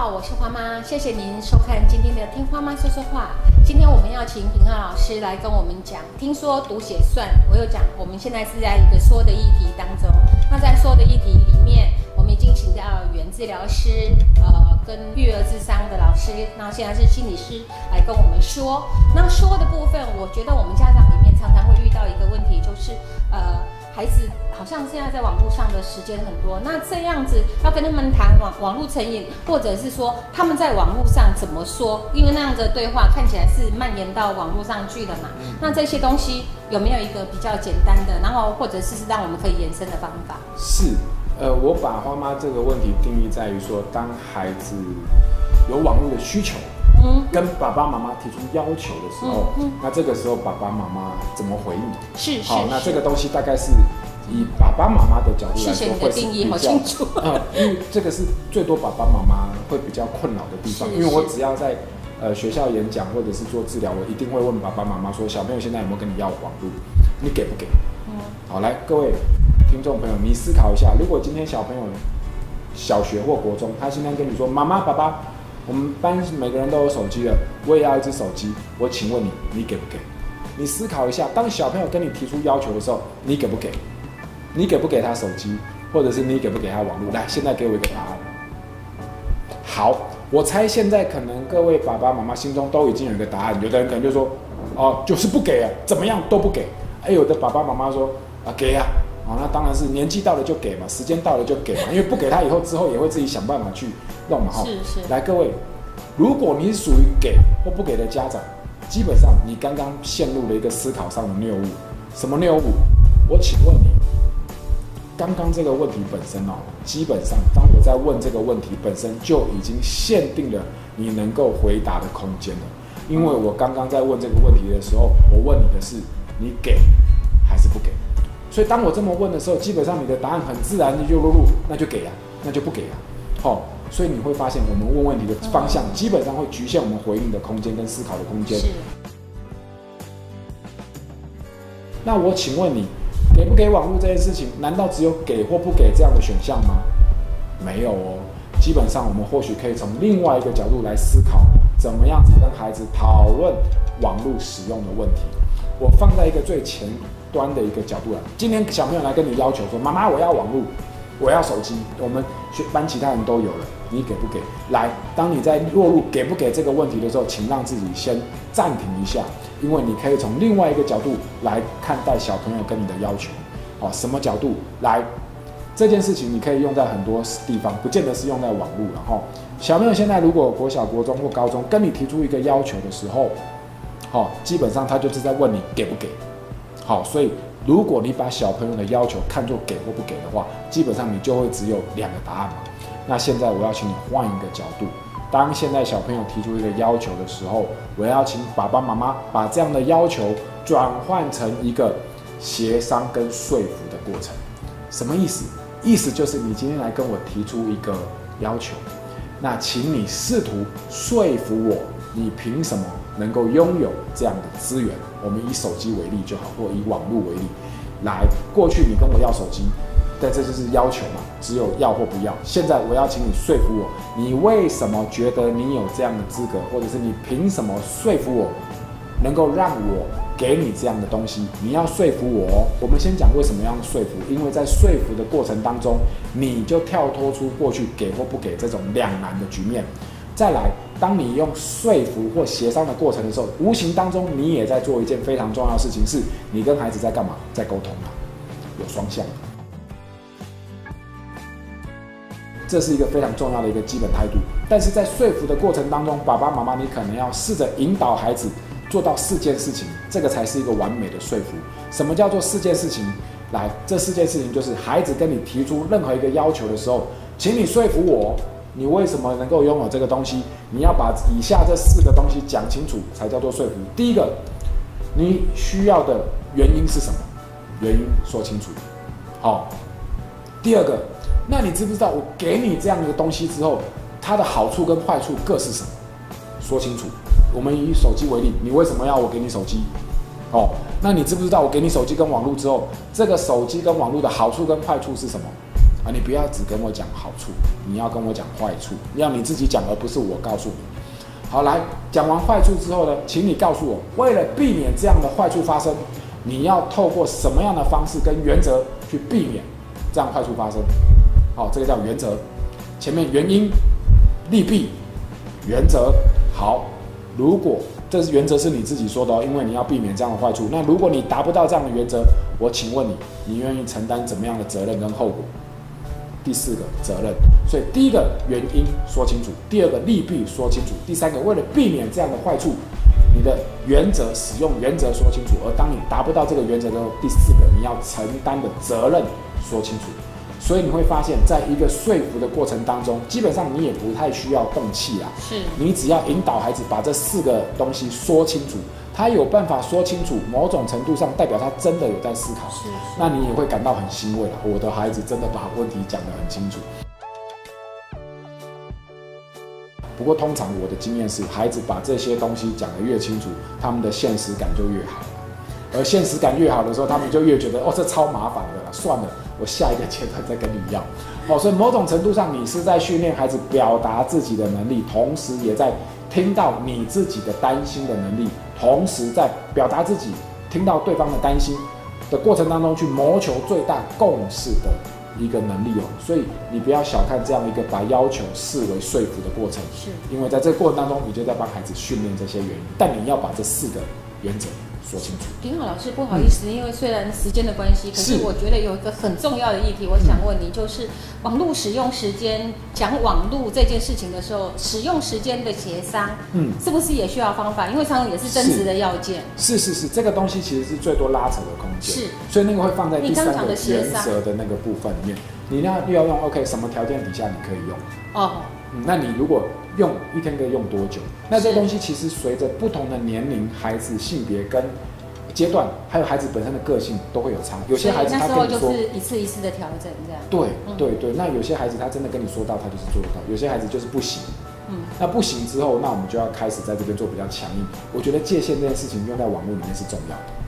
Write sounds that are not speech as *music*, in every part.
好，我是花妈，谢谢您收看今天的听花妈说说话。今天我们要请平浩老师来跟我们讲，听说读写算，我有讲，我们现在是在一个说的议题当中。那在说的议题里面，我们已经请到原治疗师，呃，跟育儿智商的老师，那现在是心理师来跟我们说。那说的部分，我觉得我们家长里面常常会遇到一个问题，就是呃。孩子好像现在在网络上的时间很多，那这样子要跟他们谈网网络成瘾，或者是说他们在网络上怎么说？因为那样的对话看起来是蔓延到网络上去的嘛。那这些东西有没有一个比较简单的，然后或者是让我们可以延伸的方法？是，呃，我把花妈这个问题定义在于说，当孩子有网络的需求。跟爸爸妈妈提出要求的时候，那这个时候爸爸妈妈怎么回应？是好，那这个东西大概是以爸爸妈妈的角度来说，会是比较 *laughs* 嗯，因为这个是最多爸爸妈妈会比较困扰的地方。因为我只要在呃学校演讲或者是做治疗，我一定会问爸爸妈妈说：小朋友现在有没有跟你要网络？你给不给？嗯，好，来各位听众朋友，你思考一下，如果今天小朋友小学或国中，他今天跟你说：妈妈、爸爸。我们班每个人都有手机了，我也要一只手机。我请问你，你给不给？你思考一下，当小朋友跟你提出要求的时候，你给不给？你给不给他手机，或者是你给不给他网络？来，现在给我一个答案。好，我猜现在可能各位爸爸妈妈心中都已经有一个答案。有的人可能就说，哦，就是不给啊，怎么样都不给。哎，有的爸爸妈妈说，啊，给呀。哦，那当然是年纪到了就给嘛，时间到了就给嘛，因为不给他以后之后也会自己想办法去弄嘛哈。是是。来，各位，如果你是属于给或不给的家长，基本上你刚刚陷入了一个思考上的谬误。什么谬误？我请问你，刚刚这个问题本身哦，基本上当我在问这个问题本身就已经限定了你能够回答的空间了。因为我刚刚在问这个问题的时候，我问你的是你给？所以当我这么问的时候，基本上你的答案很自然的就落入，那就给啊，那就不给啊，好，所以你会发现我们问问题的方向基本上会局限我们回应的空间跟思考的空间。那我请问你，给不给网络这件事情，难道只有给或不给这样的选项吗？没有哦，基本上我们或许可以从另外一个角度来思考，怎么样子跟孩子讨论网络使用的问题。我放在一个最前。端的一个角度来，今天小朋友来跟你要求说：“妈妈，我要网络，我要手机。”我们学班其他人都有了，你给不给？来，当你在落入给不给这个问题的时候，请让自己先暂停一下，因为你可以从另外一个角度来看待小朋友跟你的要求。哦，什么角度？来，这件事情你可以用在很多地方，不见得是用在网络。然后，小朋友现在如果国小、国中或高中跟你提出一个要求的时候，好，基本上他就是在问你给不给。好，所以如果你把小朋友的要求看作给或不给的话，基本上你就会只有两个答案嘛。那现在我要请你换一个角度，当现在小朋友提出一个要求的时候，我要请爸爸妈妈把这样的要求转换成一个协商跟说服的过程。什么意思？意思就是你今天来跟我提出一个要求，那请你试图说服我，你凭什么？能够拥有这样的资源，我们以手机为例就好，或以网络为例，来过去你跟我要手机，但这就是要求嘛，只有要或不要。现在我要请你说服我，你为什么觉得你有这样的资格，或者是你凭什么说服我，能够让我给你这样的东西？你要说服我。哦我们先讲为什么要说服，因为在说服的过程当中，你就跳脱出过去给或不给这种两难的局面。再来，当你用说服或协商的过程的时候，无形当中你也在做一件非常重要的事情，是你跟孩子在干嘛？在沟通啊，有双向。这是一个非常重要的一个基本态度。但是在说服的过程当中，爸爸妈妈你可能要试着引导孩子做到四件事情，这个才是一个完美的说服。什么叫做四件事情？来，这四件事情就是孩子跟你提出任何一个要求的时候，请你说服我。你为什么能够拥有这个东西？你要把以下这四个东西讲清楚，才叫做说服。第一个，你需要的原因是什么？原因说清楚。好。第二个，那你知不知道我给你这样一个东西之后，它的好处跟坏处各是什么？说清楚。我们以手机为例，你为什么要我给你手机？哦，那你知不知道我给你手机跟网络之后，这个手机跟网络的好处跟坏处是什么？啊，你不要只跟我讲好处，你要跟我讲坏处，要你自己讲，而不是我告诉你。好，来讲完坏处之后呢，请你告诉我，为了避免这样的坏处发生，你要透过什么样的方式跟原则去避免这样坏处发生？好，这个叫原则。前面原因、利弊、原则。好，如果这是原则是你自己说的哦，因为你要避免这样的坏处。那如果你达不到这样的原则，我请问你，你愿意承担怎么样的责任跟后果？第四个责任，所以第一个原因说清楚，第二个利弊说清楚，第三个为了避免这样的坏处，你的原则使用原则说清楚。而当你达不到这个原则的时候，第四个你要承担的责任说清楚。所以你会发现在一个说服的过程当中，基本上你也不太需要动气啊，是你只要引导孩子把这四个东西说清楚，他有办法说清楚，某种程度上代表他真的有在思考，是是。那你也会感到很欣慰了。我的孩子真的把问题讲得很清楚。不过通常我的经验是，孩子把这些东西讲得越清楚，他们的现实感就越好。而现实感越好的时候，他们就越觉得哦，这超麻烦的了，算了，我下一个阶段再跟你要。哦，所以某种程度上，你是在训练孩子表达自己的能力，同时也在听到你自己的担心的能力，同时在表达自己听到对方的担心的过程当中，去谋求最大共识的一个能力哦。所以你不要小看这样一个把要求视为说服的过程，是因为在这个过程当中，你就在帮孩子训练这些原因。但你要把这四个原则。说清楚，丁浩老师，不好意思，因为虽然时间的关系，可是我觉得有一个很重要的议题，我想问你，就是网络使用时间，讲网络这件事情的时候，使用时间的协商，嗯，是不是也需要方法？因为常常也是真实的要件。是是是，这个东西其实是最多拉扯的空间。是，所以那个会放在第三个原则的那个部分里面。你要又要用 OK，什么条件底下你可以用？哦，嗯，那你如果用一天可以用多久？那这东西其实随着不同的年龄、孩子性别跟阶段，还有孩子本身的个性都会有差。有些孩子他跟你说一次一次的调整这样。对对对，那有些孩子他真的跟你说到，他就是做得到；有些孩子就是不行。嗯，那不行之后，那我们就要开始在这边做比较强硬。我觉得界限这件事情用在网络里面是重要的。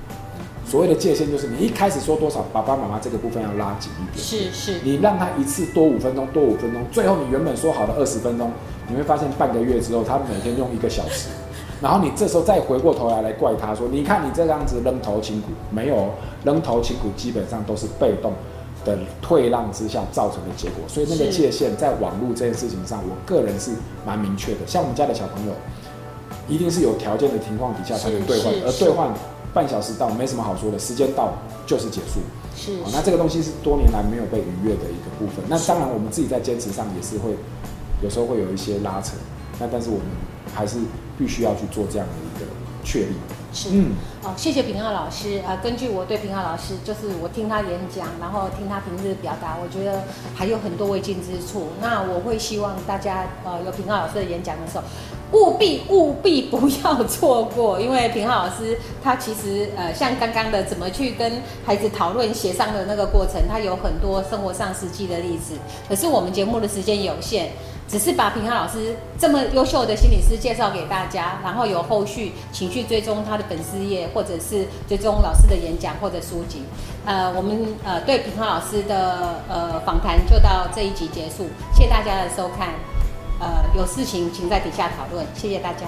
所谓的界限就是你一开始说多少，爸爸妈妈这个部分要拉紧一点。是是，你让他一次多五分钟，多五分钟，最后你原本说好的二十分钟，你会发现半个月之后，他每天用一个小时，*laughs* 然后你这时候再回过头来来怪他说，你看你这样子扔头轻骨，没有扔头轻骨，基本上都是被动的退让之下造成的结果。所以那个界限在网络这件事情上，我个人是蛮明确的。像我们家的小朋友，一定是有条件的情况底下才能兑换，而兑换。半小时到没什么好说的，时间到就是结束。是，那这个东西是多年来没有被逾越的一个部分。那当然，我们自己在坚持上也是会，有时候会有一些拉扯。那但是我们还是必须要去做这样的一个确立。是，嗯，哦，谢谢平浩老师。呃，根据我对平浩老师，就是我听他演讲，然后听他平日表达，我觉得还有很多未尽之处。那我会希望大家，呃，有平浩老师的演讲的时候，务必务必不要错过，因为平浩老师他其实，呃，像刚刚的怎么去跟孩子讨论协商的那个过程，他有很多生活上实际的例子。可是我们节目的时间有限。只是把平浩老师这么优秀的心理师介绍给大家，然后有后续请去追踪他的粉丝页，或者是追踪老师的演讲或者书籍。呃，我们呃对平浩老师的呃访谈就到这一集结束，谢谢大家的收看。呃，有事情请在底下讨论，谢谢大家。